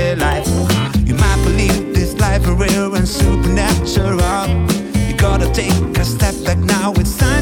their life. You might believe this life is real and supernatural. You gotta take a step back now, it's time.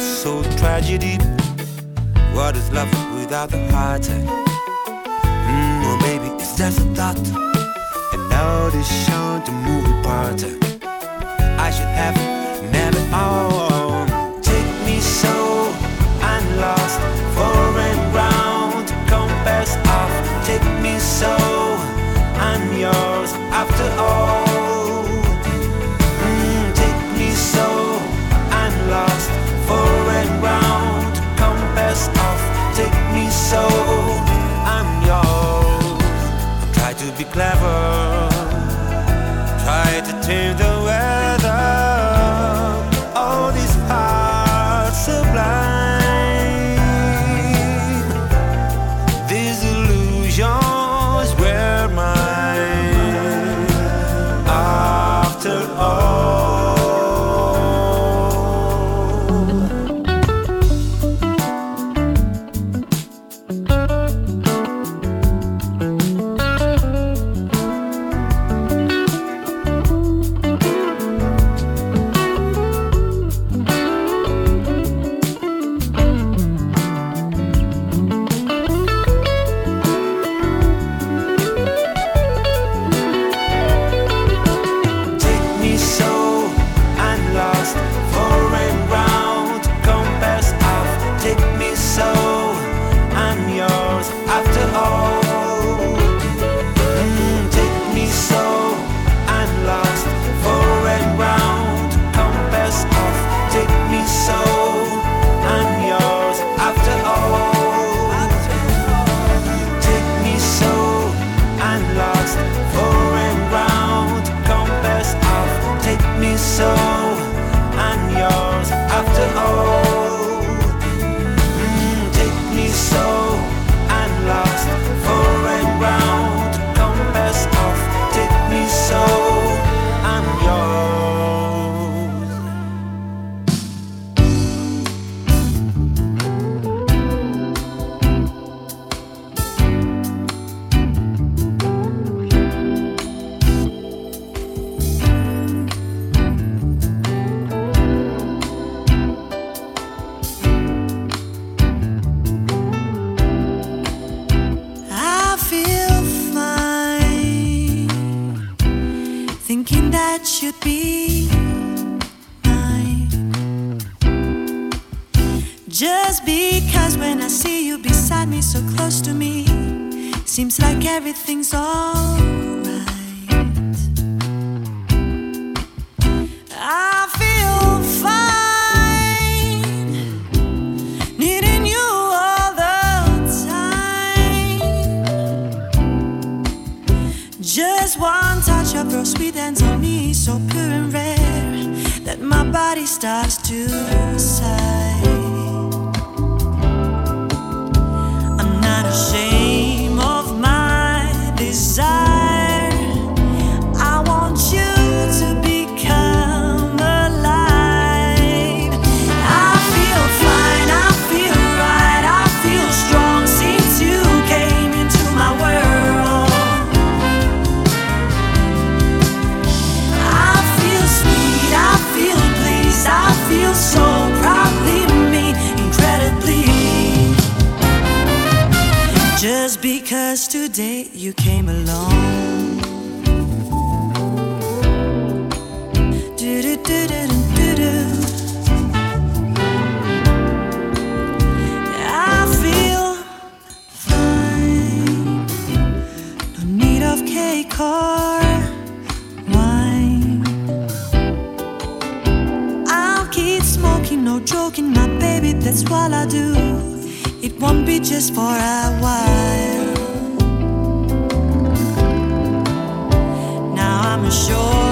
that's so tragedy. What is love without the heart? Mm, or maybe it's just a thought. And now they show to movie part. I should have never oh. soul. because today you came along. I feel fine. No need of cake or wine. I'll keep smoking, no joking, my baby. That's what I do. It won't be just for a while. shore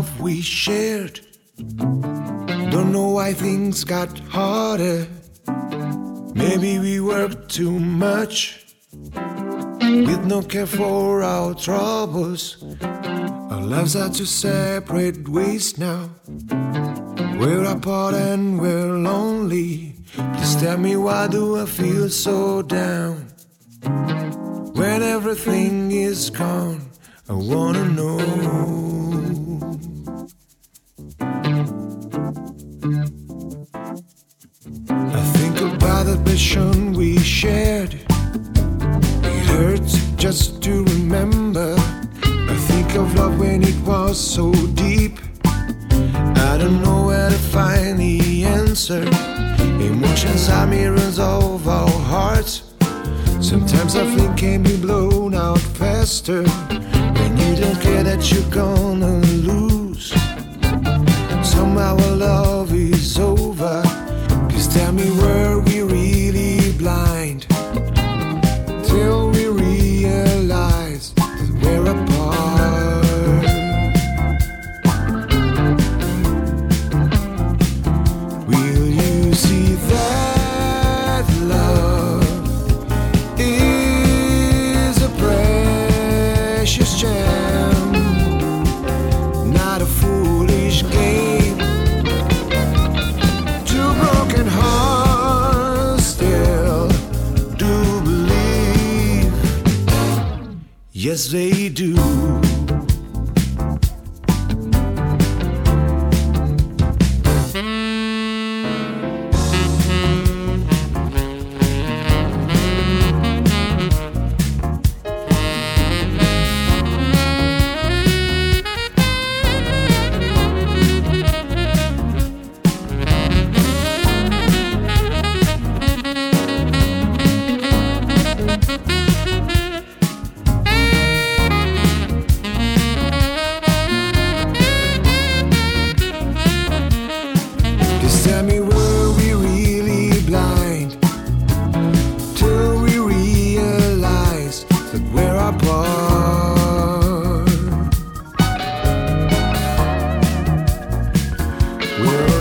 love we shared. Don't know why things got harder. Maybe we worked too much with no care for our troubles. Our lives are two separate ways now. We're apart and we're lonely. Please tell me why do I feel so down? When everything is gone, I wanna know. We shared. It hurts just to remember. I think of love when it was so deep. I don't know where to find the answer. Emotions are mirrors of our hearts. Sometimes I think can be blown out faster when you don't care that you're gonna lose. Yes, they Will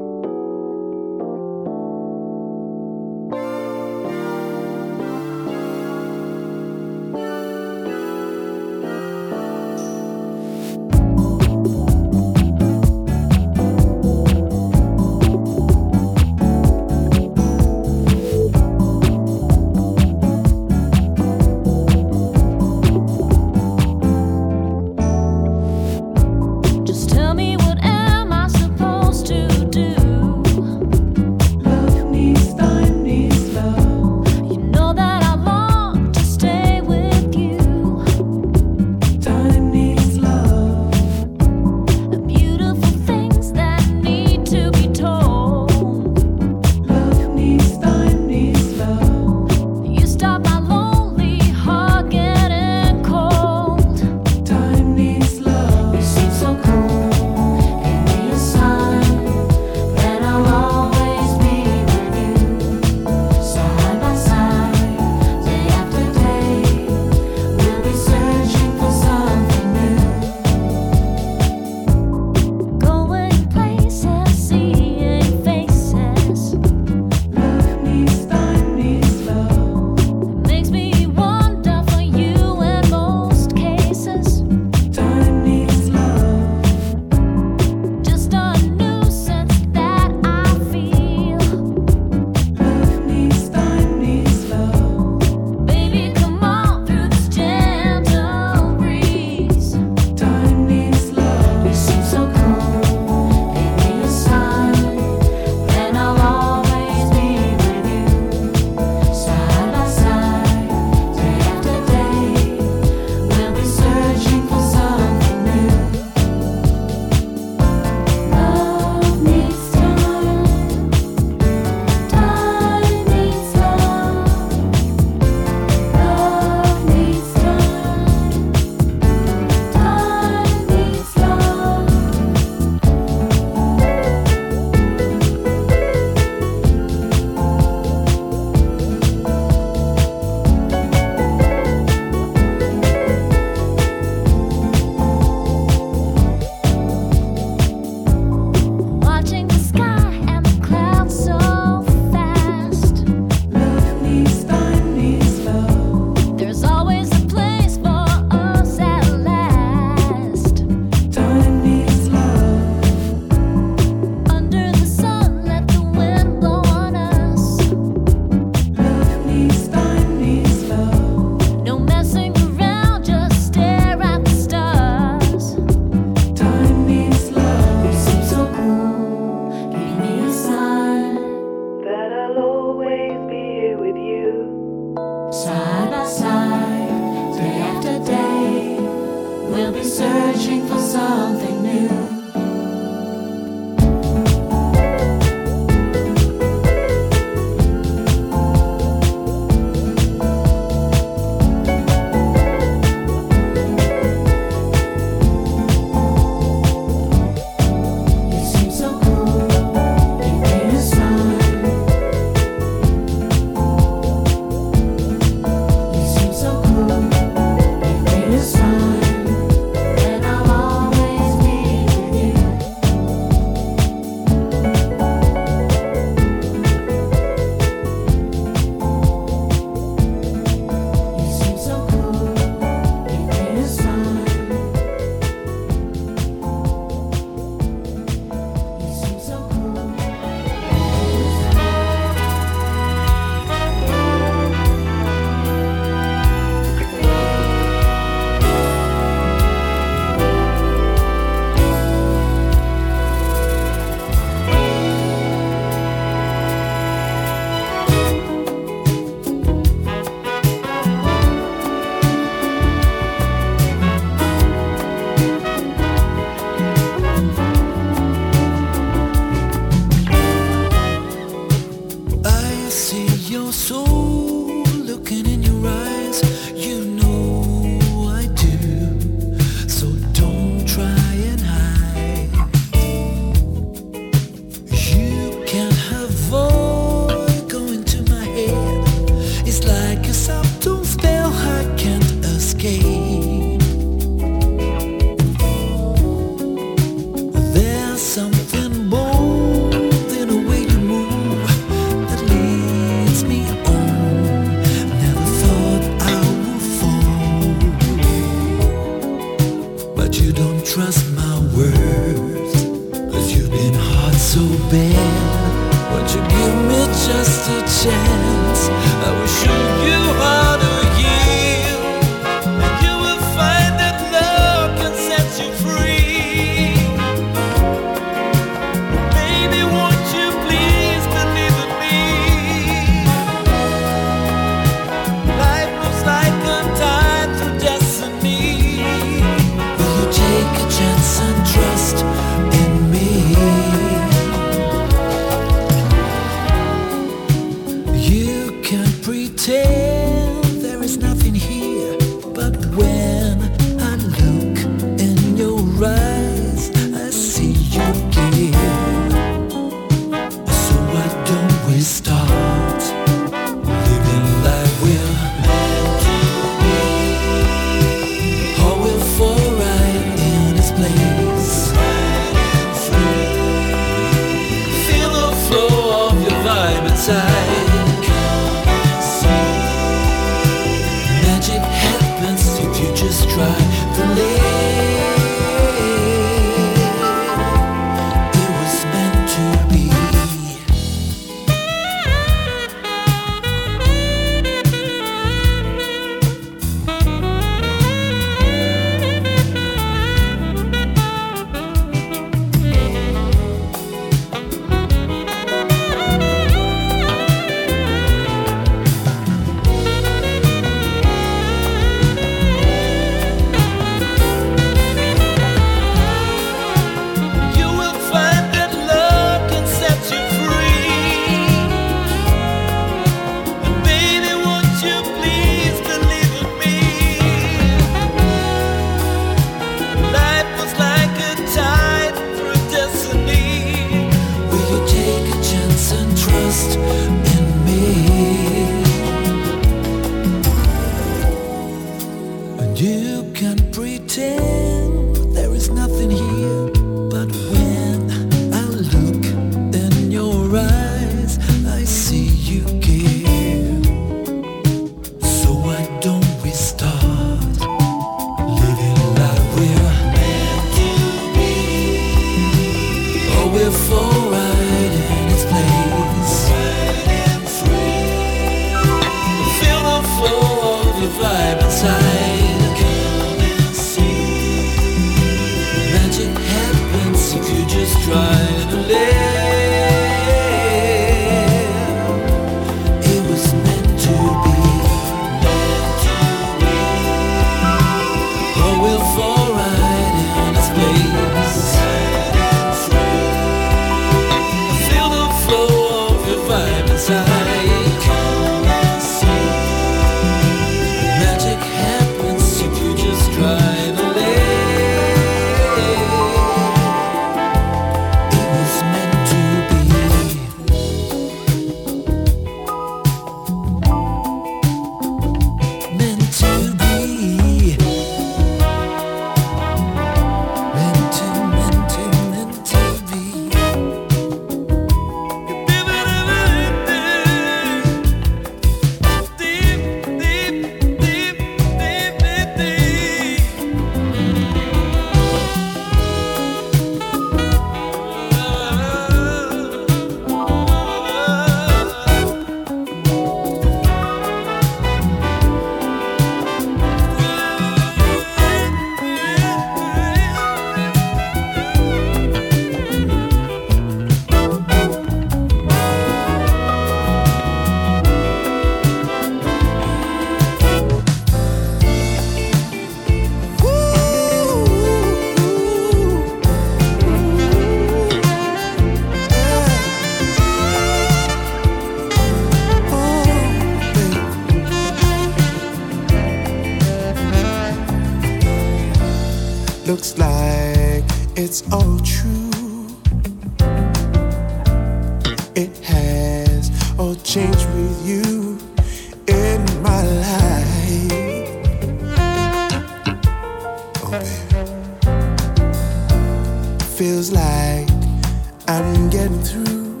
through.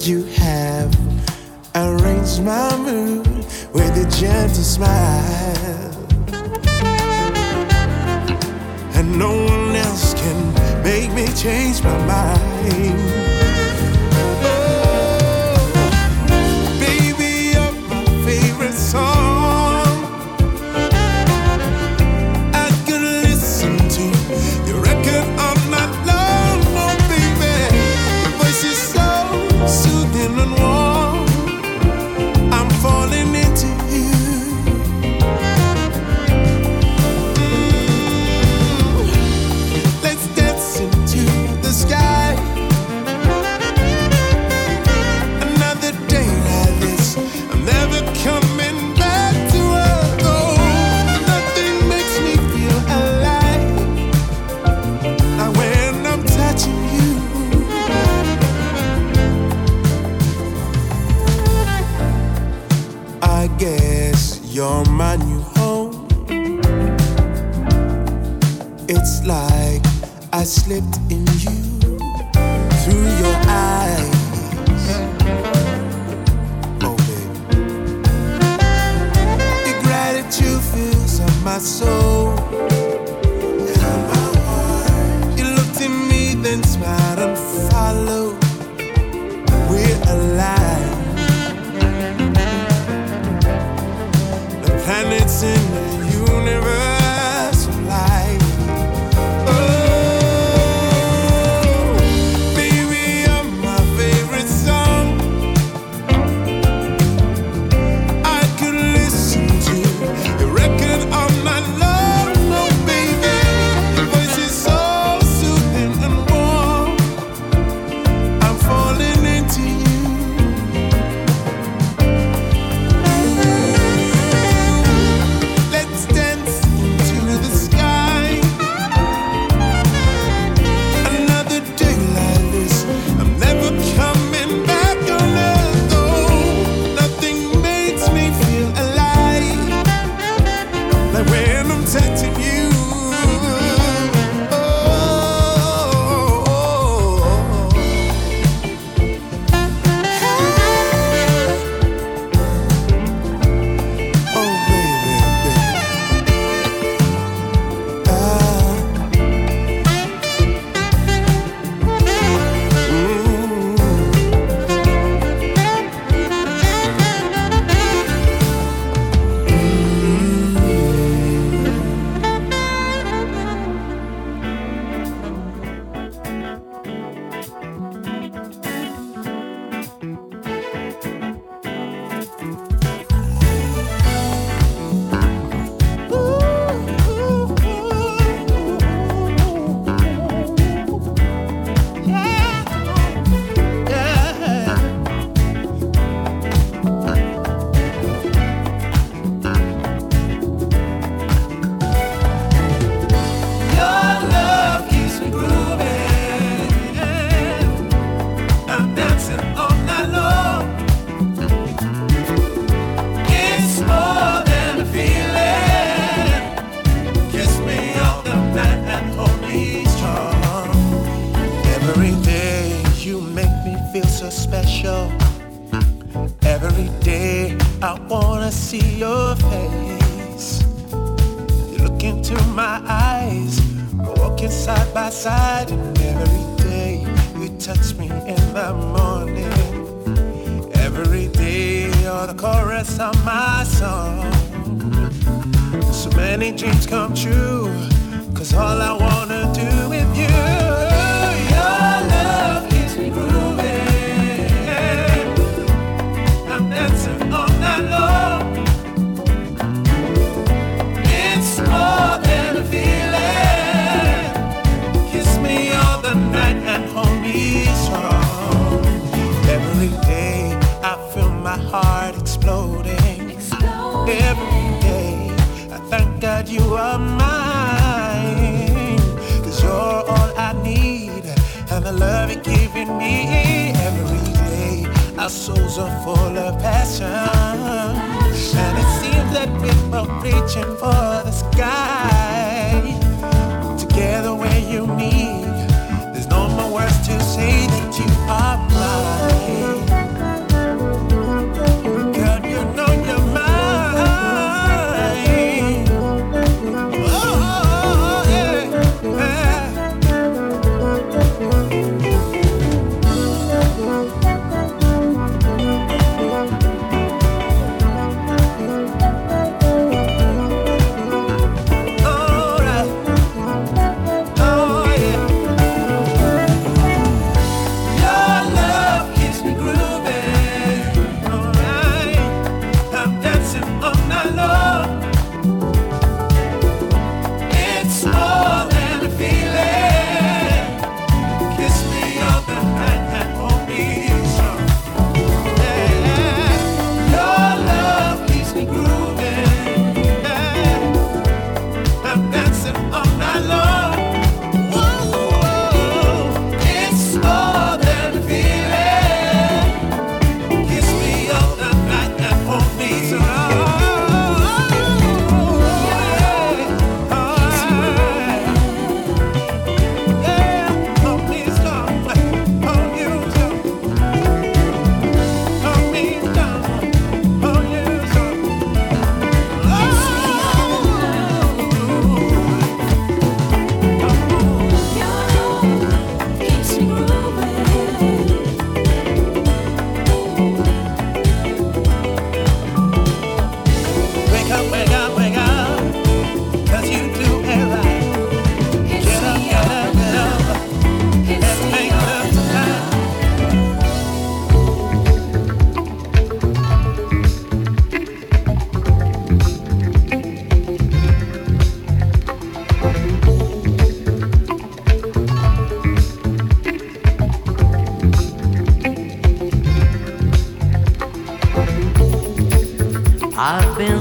You have arranged my mood with a gentle smile. And no one else can make me change my mind. of my soul. So many dreams come. every day. Our souls are full of passion. And it seems that people reaching for the sky. Together when you need, There's no more words to say.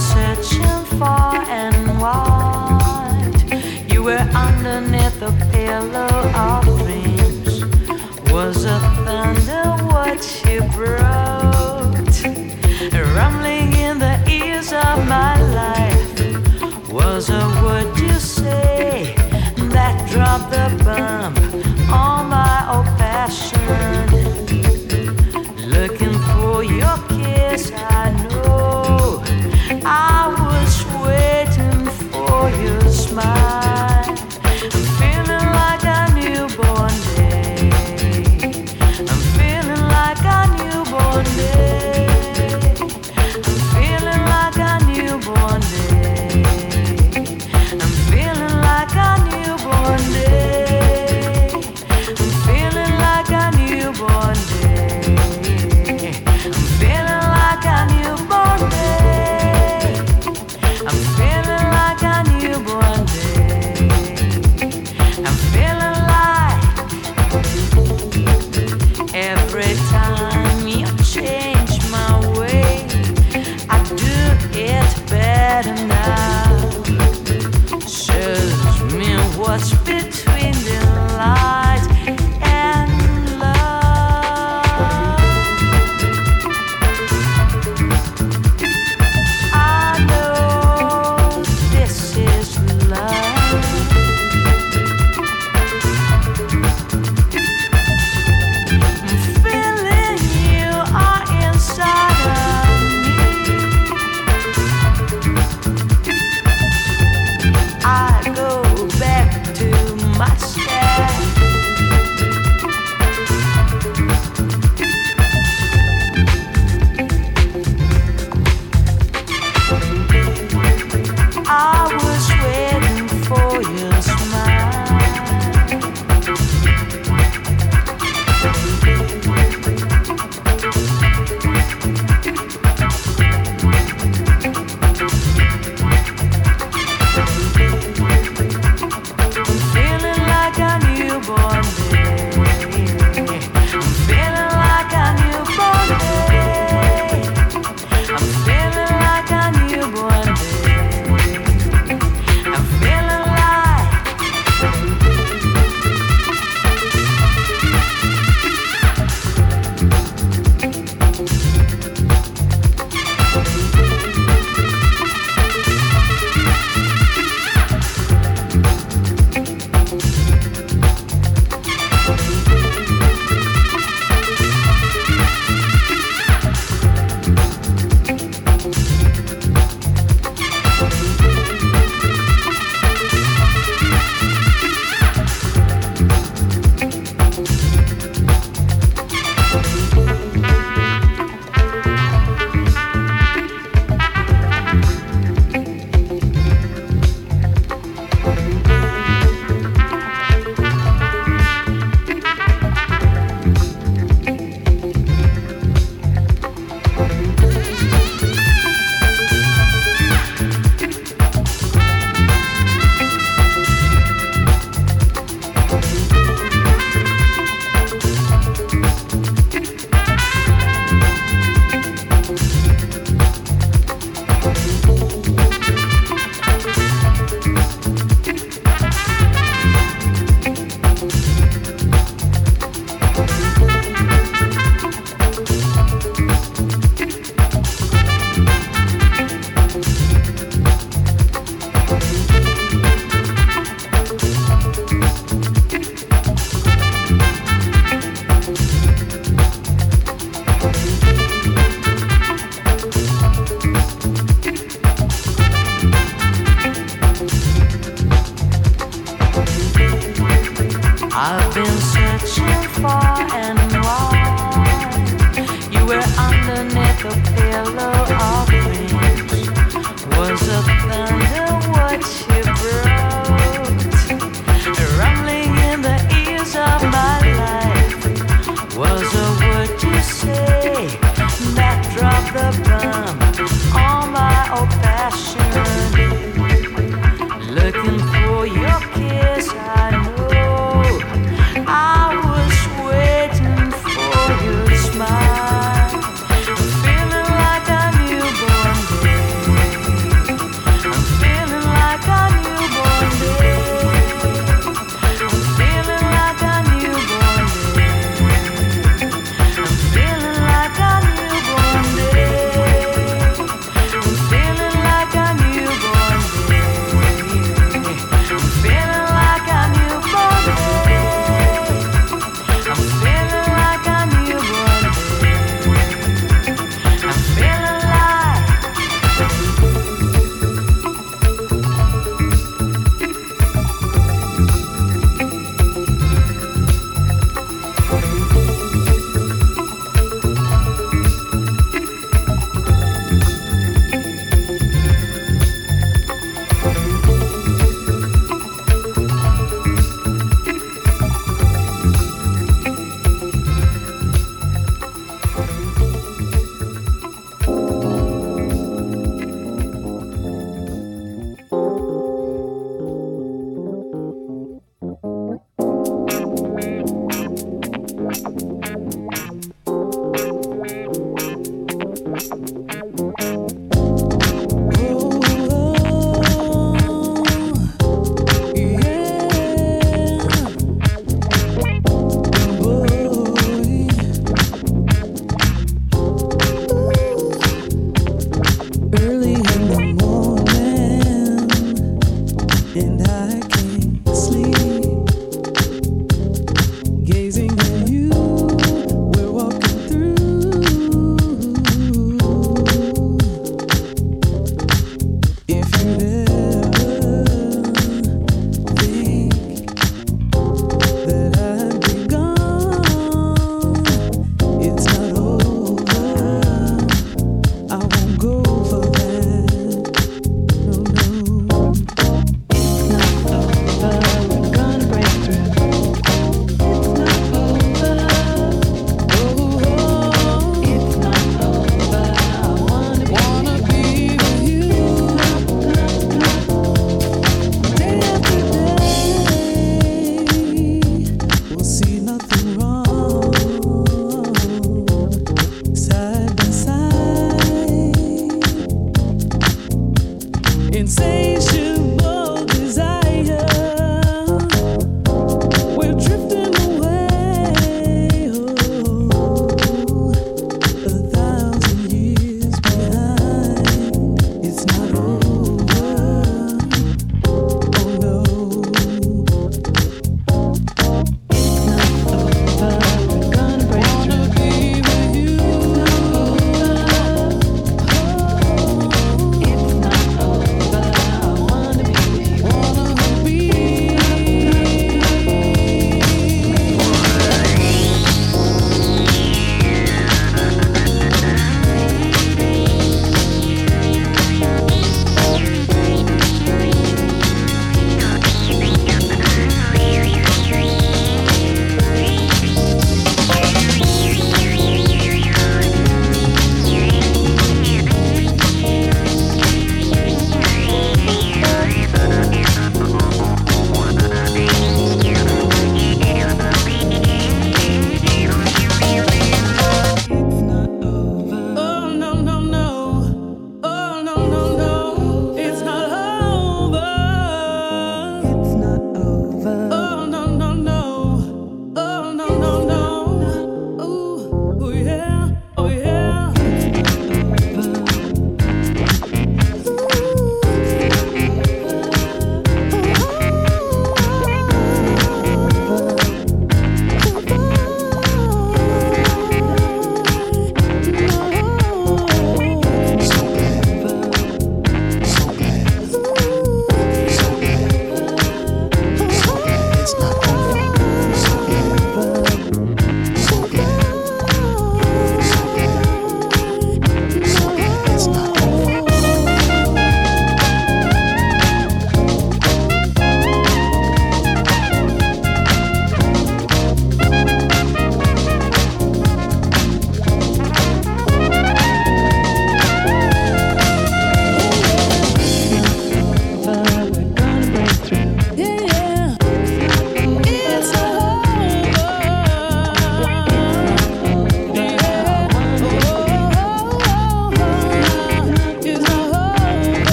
searching far and wide. You were underneath the pillow of dreams. Was a thunder what you brought? Rumbling in the ears of my life. Was a word you say that dropped the bomb on my old passion.